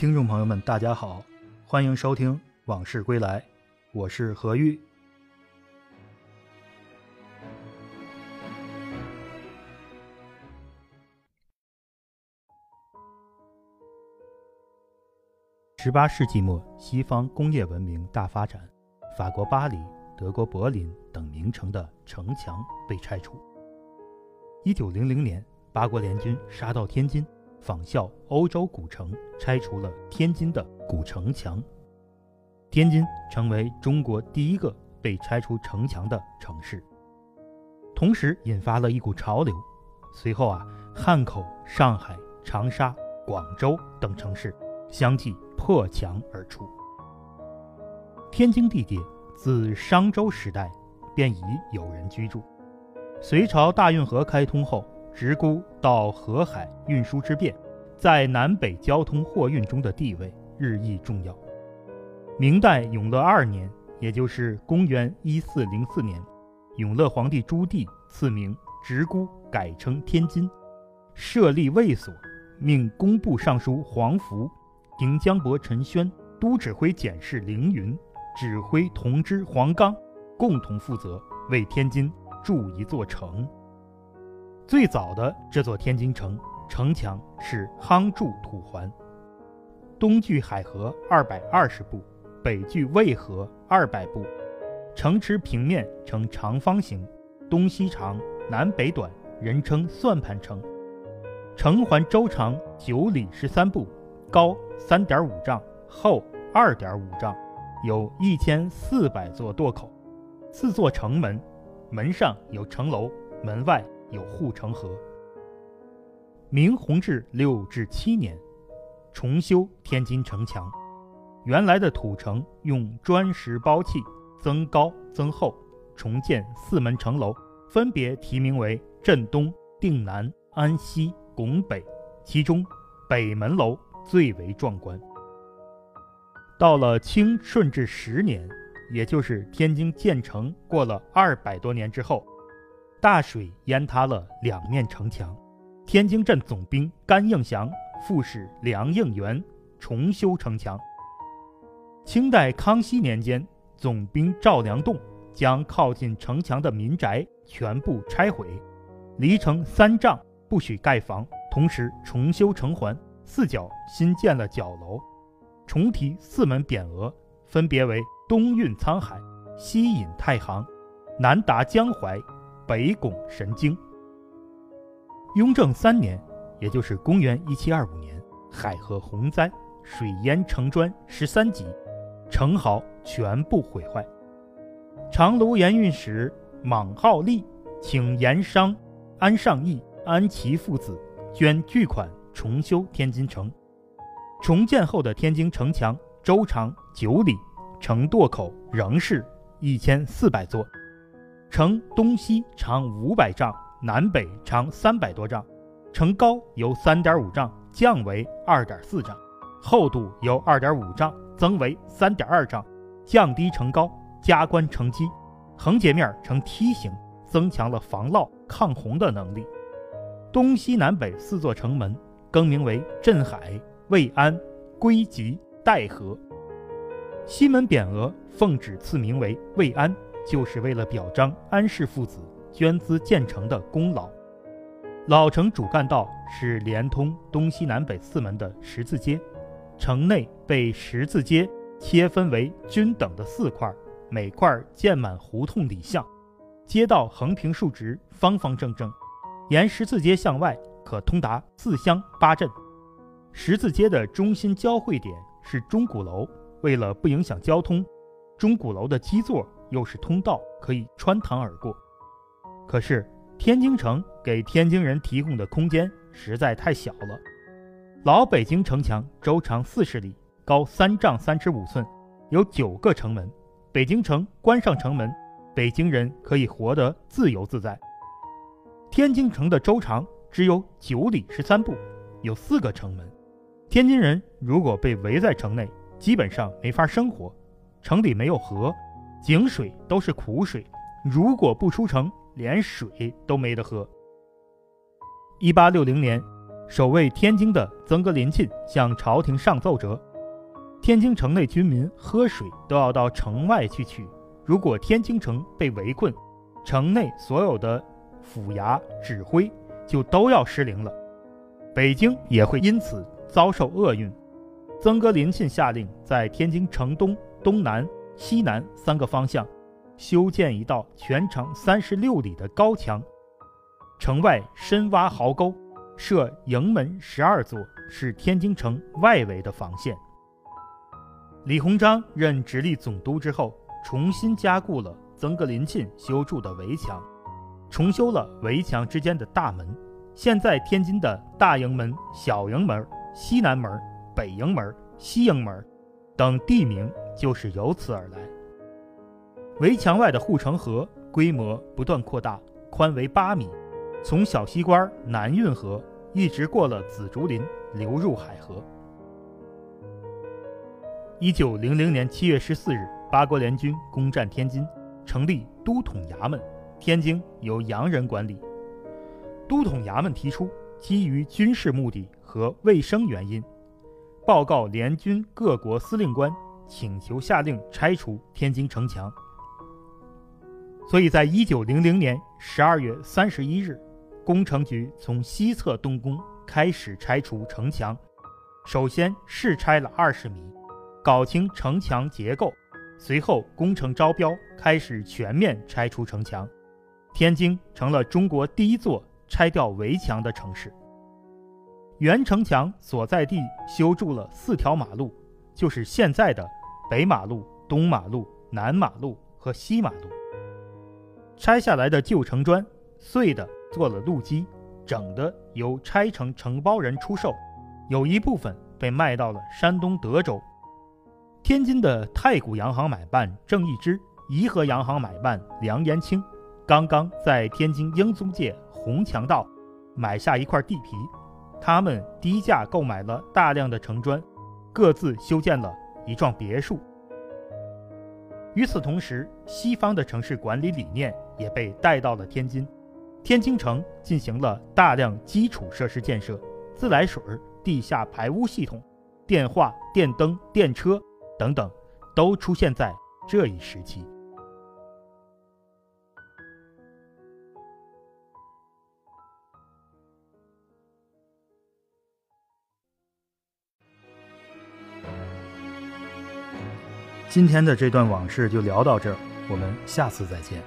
听众朋友们，大家好，欢迎收听《往事归来》，我是何玉。十八世纪末，西方工业文明大发展，法国巴黎、德国柏林等名城的城墙被拆除。一九零零年，八国联军杀到天津。仿效欧洲古城，拆除了天津的古城墙。天津成为中国第一个被拆除城墙的城市，同时引发了一股潮流。随后啊，汉口、上海、长沙、广州等城市相继破墙而出。天津地界自商周时代便已有人居住，隋朝大运河开通后。直沽到河海运输之便，在南北交通货运中的地位日益重要。明代永乐二年，也就是公元一四零四年，永乐皇帝朱棣赐名直沽，改称天津，设立卫所，命工部尚书黄福、平江伯陈宣、都指挥检事凌云、指挥同知黄刚共同负责，为天津筑一座城。最早的这座天津城城墙是夯筑土环，东距海河二百二十步，北距渭河二百步，城池平面呈长方形，东西长，南北短，人称算盘城。城环周长九里十三步，高三点五丈，厚二点五丈，有一千四百座垛口，四座城门，门上有城楼，门外。有护城河。明弘治六至七年，重修天津城墙。原来的土城用砖石包砌，增高增厚，重建四门城楼，分别题名为镇东、定南、安西、拱北。其中北门楼最为壮观。到了清顺治十年，也就是天津建成过了二百多年之后。大水淹塌了两面城墙，天津镇总兵甘应祥、副使梁应元重修城墙。清代康熙年间，总兵赵良栋将靠近城墙的民宅全部拆毁，离城三丈不许盖房，同时重修城环，四角新建了角楼，重题四门匾额，分别为东运沧海、西引太行、南达江淮。北拱神经。雍正三年，也就是公元一七二五年，海河洪灾，水淹城砖十三级，城壕全部毁坏。长芦盐运使莽浩立请盐商安尚义、安琪父子捐巨款重修天津城。重建后的天津城墙周长九里，城垛口仍是一千四百座。城东西长五百丈，南北长三百多丈，城高由三点五丈降为二点四丈，厚度由二点五丈增为三点二丈，降低城高，加宽城基，横截面呈梯形，增强了防涝抗洪的能力。东西南北四座城门更名为镇海、渭安、归集、代河。西门匾额奉旨赐名为渭安。就是为了表彰安氏父子捐资建成的功劳。老城主干道是连通东西南北四门的十字街，城内被十字街切分为均等的四块，每块建满胡同里巷，街道横平竖直，方方正正。沿十字街向外可通达四乡八镇。十字街的中心交汇点是钟鼓楼，为了不影响交通，钟鼓楼的基座。又是通道，可以穿堂而过。可是天津城给天津人提供的空间实在太小了。老北京城墙周长四十里，高三丈三尺五寸，有九个城门。北京城关上城门，北京人可以活得自由自在。天津城的周长只有九里十三步，有四个城门。天津人如果被围在城内，基本上没法生活。城里没有河。井水都是苦水，如果不出城，连水都没得喝。一八六零年，守卫天津的曾格林沁向朝廷上奏折：天津城内军民喝水都要到城外去取，如果天津城被围困，城内所有的府衙指挥就都要失灵了，北京也会因此遭受厄运。曾格林沁下令在天津城东、东南、西南三个方向修建一道全长三十六里的高墙，城外深挖壕沟。设营门十二座，是天津城外围的防线。李鸿章任直隶总督之后，重新加固了曾格林沁修筑的围墙，重修了围墙之间的大门。现在天津的大营门、小营门、西南门、北营门、西营门等地名就是由此而来。围墙外的护城河规模不断扩大，宽为八米，从小西关南运河。一直过了紫竹林，流入海河。一九零零年七月十四日，八国联军攻占天津，成立都统衙门，天津由洋人管理。都统衙门提出，基于军事目的和卫生原因，报告联军各国司令官，请求下令拆除天津城墙。所以在一九零零年十二月三十一日。工程局从西侧动工，开始拆除城墙。首先试拆了二十米，搞清城墙结构。随后工程招标，开始全面拆除城墙。天津成了中国第一座拆掉围墙的城市。原城墙所在地修筑了四条马路，就是现在的北马路、东马路、南马路和西马路。拆下来的旧城砖，碎的。做了路基，整的由拆成承包人出售，有一部分被卖到了山东德州。天津的太古洋行买办郑义之、颐和洋行买办梁延清，刚刚在天津英租界红墙道买下一块地皮，他们低价购买了大量的城砖，各自修建了一幢别墅。与此同时，西方的城市管理理念也被带到了天津。天津城进行了大量基础设施建设，自来水、地下排污系统、电话、电灯、电车等等，都出现在这一时期。今天的这段往事就聊到这儿，我们下次再见。